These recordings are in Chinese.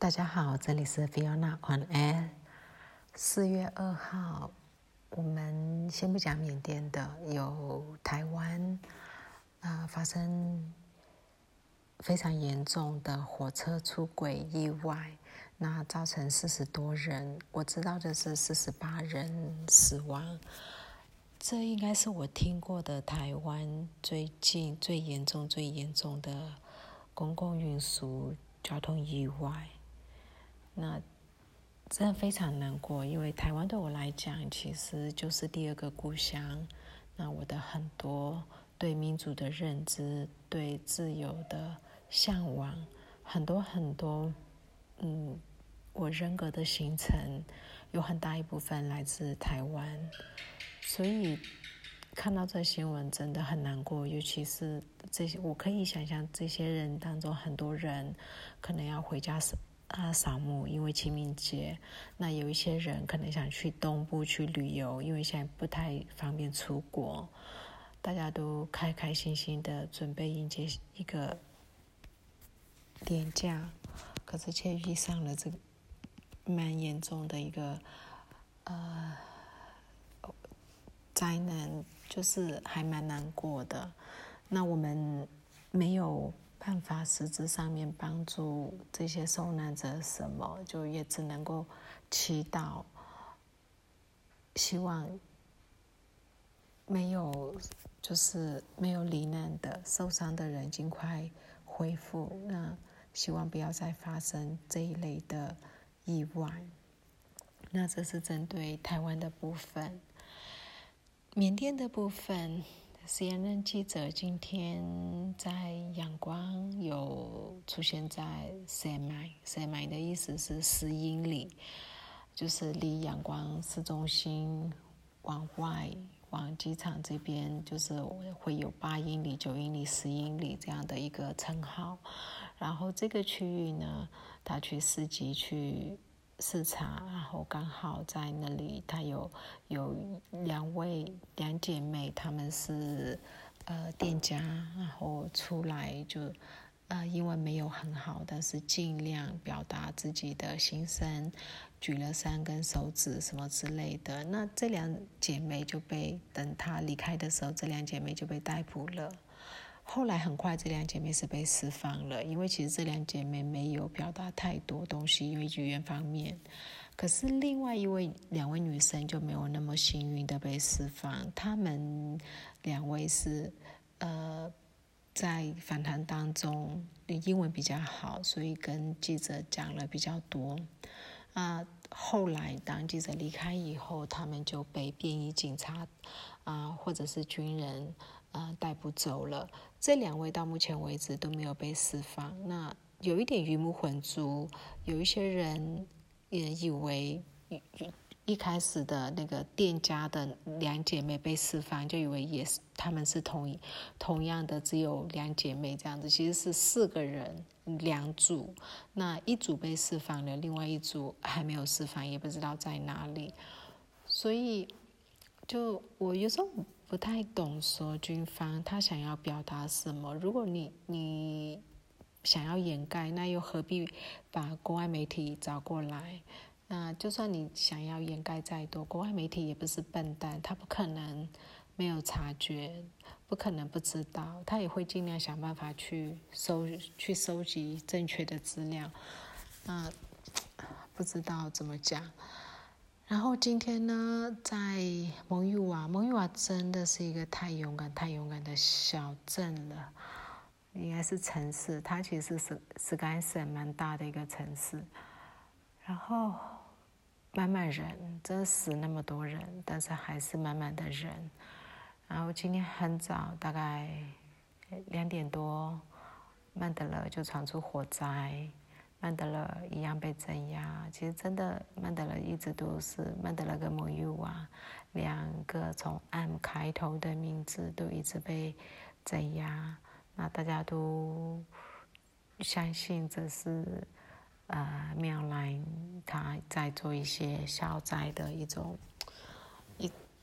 大家好，这里是 Fiona on Air。四月二号，我们先不讲缅甸的，有台湾啊发生非常严重的火车出轨意外，那造成四十多人，我知道的是四十八人死亡。这应该是我听过的台湾最近最严重、最严重的公共运输交通意外。那真的非常难过，因为台湾对我来讲其实就是第二个故乡。那我的很多对民主的认知、对自由的向往，很多很多，嗯，我人格的形成有很大一部分来自台湾。所以看到这新闻真的很难过，尤其是这些，我可以想象这些人当中很多人可能要回家啊，扫墓，因为清明节。那有一些人可能想去东部去旅游，因为现在不太方便出国。大家都开开心心的准备迎接一个年假，可是却遇上了这个蛮严重的一个呃灾难，就是还蛮难过的。那我们没有。办法实质上面帮助这些受难者什么，就也只能够祈祷，希望没有就是没有罹难的受伤的人尽快恢复。那希望不要再发生这一类的意外。那这是针对台湾的部分，缅甸的部分。CNN 记者今天在阳光有出现在 CMI，CMI 的意思是十英里，就是离阳光市中心往外往机场这边，就是会有八英里、九英里、十英里这样的一个称号。然后这个区域呢，他去市集去。视察，然后刚好在那里，他有有两位两姐妹，她们是呃店家，然后出来就呃英文没有很好，但是尽量表达自己的心声，举了三根手指什么之类的。那这两姐妹就被等她离开的时候，这两姐妹就被逮捕了。后来很快，这两姐妹是被释放了，因为其实这两姐妹没有表达太多东西，因为语言方面。可是另外一位两位女生就没有那么幸运的被释放，她们两位是呃在访谈当中英文比较好，所以跟记者讲了比较多。啊，后来当记者离开以后，他们就被便衣警察啊或者是军人。啊，逮捕走了。这两位到目前为止都没有被释放。那有一点鱼目混珠，有一些人也以为一开始的那个店家的两姐妹被释放，就以为也是他们是同同样的，只有两姐妹这样子。其实是四个人两组，那一组被释放了，另外一组还没有释放，也不知道在哪里。所以，就我有时候。不太懂说军方他想要表达什么。如果你你想要掩盖，那又何必把国外媒体找过来？那就算你想要掩盖再多，国外媒体也不是笨蛋，他不可能没有察觉，不可能不知道，他也会尽量想办法去收去收集正确的资料。那不知道怎么讲。然后今天呢，在蒙玉瓦，蒙玉瓦真的是一个太勇敢、太勇敢的小镇了，应该是城市。它其实是是甘省蛮大的一个城市，然后满满人，真死那么多人，但是还是满满的人。然后今天很早，大概两点多，曼德勒就传出火灾。曼德勒一样被镇压。其实真的，曼德勒一直都是曼德勒跟莫伊瓦两个从 M 开头的名字都一直被镇压。那大家都相信这是呃妙兰他在做一些消灾的一种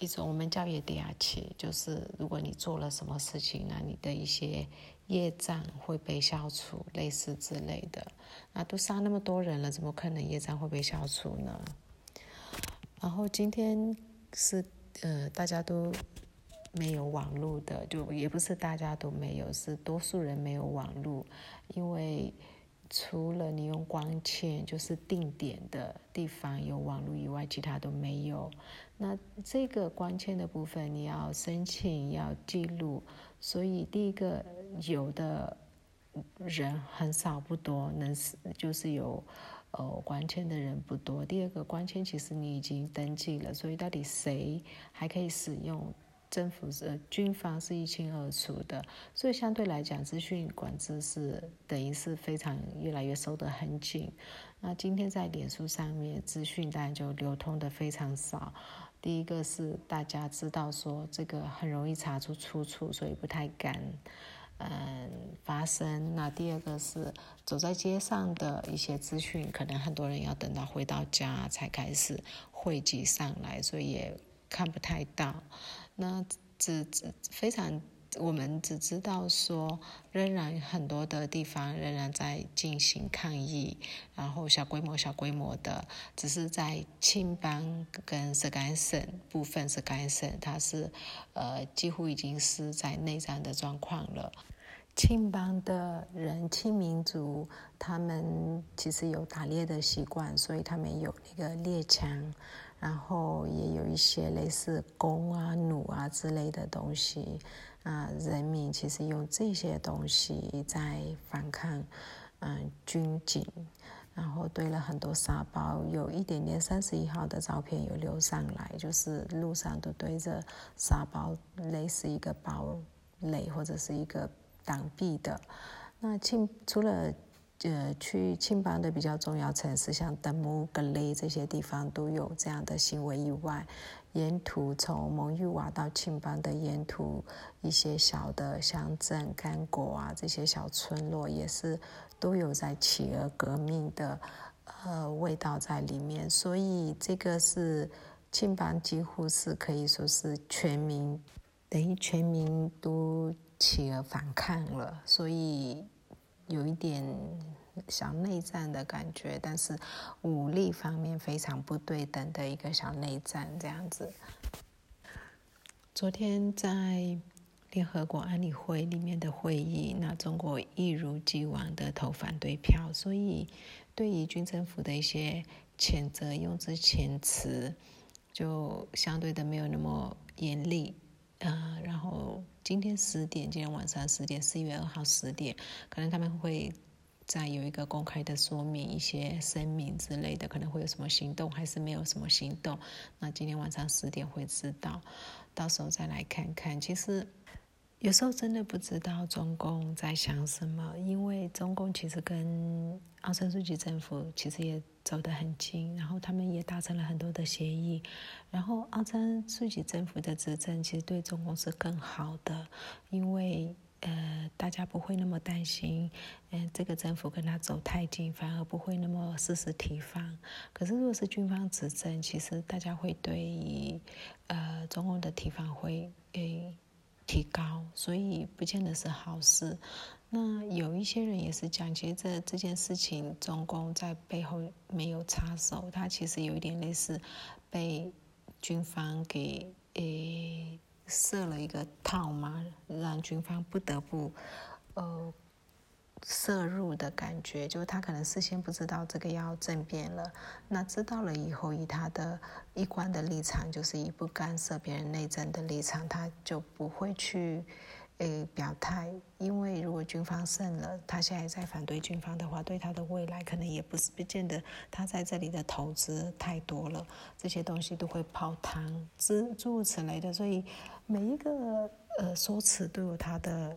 一种我们叫业地亚奇，就是如果你做了什么事情，那你的一些业障会被消除，类似之类的。那都杀那么多人了，怎么可能业障会被消除呢？然后今天是呃，大家都没有网络的，就也不是大家都没有，是多数人没有网络，因为。除了你用光纤，就是定点的地方有网络以外，其他都没有。那这个光纤的部分，你要申请要记录，所以第一个有的人很少不多，能就是有呃光纤的人不多。第二个光纤其实你已经登记了，所以到底谁还可以使用？政府是军方是一清二楚的，所以相对来讲，资讯管制是等于是非常越来越收得很紧。那今天在脸书上面，资讯当然就流通的非常少。第一个是大家知道说这个很容易查出出处，所以不太敢嗯发声。那第二个是走在街上的一些资讯，可能很多人要等到回到家才开始汇集上来，所以也看不太到。那只只非常，我们只知道说，仍然很多的地方仍然在进行抗议，然后小规模、小规模的，只是在青邦跟色甘省部分，色甘省它是呃几乎已经是在内战的状况了。青邦的人，青民族，他们其实有打猎的习惯，所以他们有那个猎枪。然后也有一些类似弓啊、弩啊之类的东西，啊，人民其实用这些东西在反抗，嗯，军警，然后堆了很多沙包，有一点点三十一号的照片有流上来，就是路上都堆着沙包，类似一个堡垒或者是一个挡壁的。那进除了。呃，去青邦的比较重要城市，像德姆格雷这些地方都有这样的行为以外，沿途从蒙玉瓦到青邦的沿途，一些小的乡镇、干果啊这些小村落也是都有在企鹅革命的呃味道在里面，所以这个是青邦几乎是可以说是全民等于全民都企鹅反抗了，所以。有一点小内战的感觉，但是武力方面非常不对等的一个小内战这样子。昨天在联合国安理会里面的会议，那中国一如既往的投反对票，所以对于军政府的一些谴责用之前词，就相对的没有那么严厉。嗯，然后今天十点，今天晚上十点，十一月二号十点，可能他们会再有一个公开的说明，一些声明之类的，可能会有什么行动，还是没有什么行动？那今天晚上十点会知道，到时候再来看看。其实。有时候真的不知道中共在想什么，因为中共其实跟奥森书记政府其实也走得很近，然后他们也达成了很多的协议，然后奥森书记政府的执政其实对中共是更好的，因为呃大家不会那么担心，嗯这个政府跟他走太近，反而不会那么事事提防。可是如果是军方执政，其实大家会对于呃中共的提防会诶。提高，所以不见得是好事。那有一些人也是讲，其实这这件事情，中共在背后没有插手，他其实有一点类似被军方给诶设了一个套嘛，让军方不得不呃。摄入的感觉，就是他可能事先不知道这个要政变了，那知道了以后，以他的一贯的立场，就是以不干涉别人内政的立场，他就不会去诶表态。因为如果军方胜了，他现在在反对军方的话，对他的未来可能也不是不见得他在这里的投资太多了，这些东西都会泡汤之诸如此类的。所以每一个呃说辞都有他的。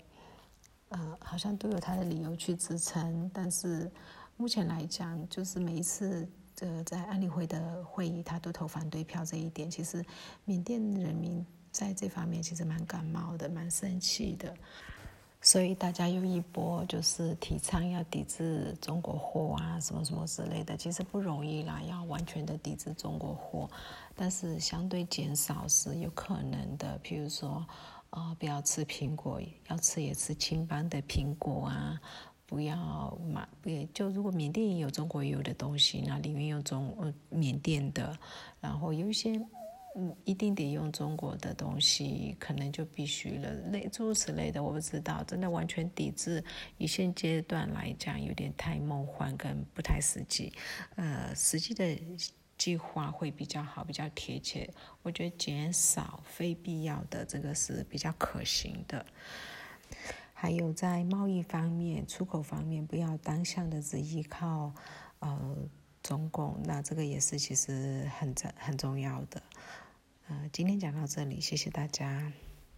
呃，好像都有他的理由去支撑，但是目前来讲，就是每一次呃在安理会的会议，他都投反对票这一点，其实缅甸人民在这方面其实蛮感冒的，蛮生气的。所以大家有一波就是提倡要抵制中国货啊，什么什么之类的，其实不容易啦，要完全的抵制中国货，但是相对减少是有可能的。譬如说，呃，不要吃苹果，要吃也吃青邦的苹果啊，不要买，也就如果缅甸也有中国有的东西，那里面用中呃缅甸的，然后有一些。嗯，一定得用中国的东西，可能就必须了。类诸如此类的，我不知道，真的完全抵制，以现阶段来讲，有点太梦幻跟不太实际。呃，实际的计划会比较好，比较贴切。我觉得减少非必要的这个是比较可行的。还有在贸易方面、出口方面，不要单向的只依靠呃中共，那这个也是其实很很很重要的。呃，今天讲到这里，谢谢大家。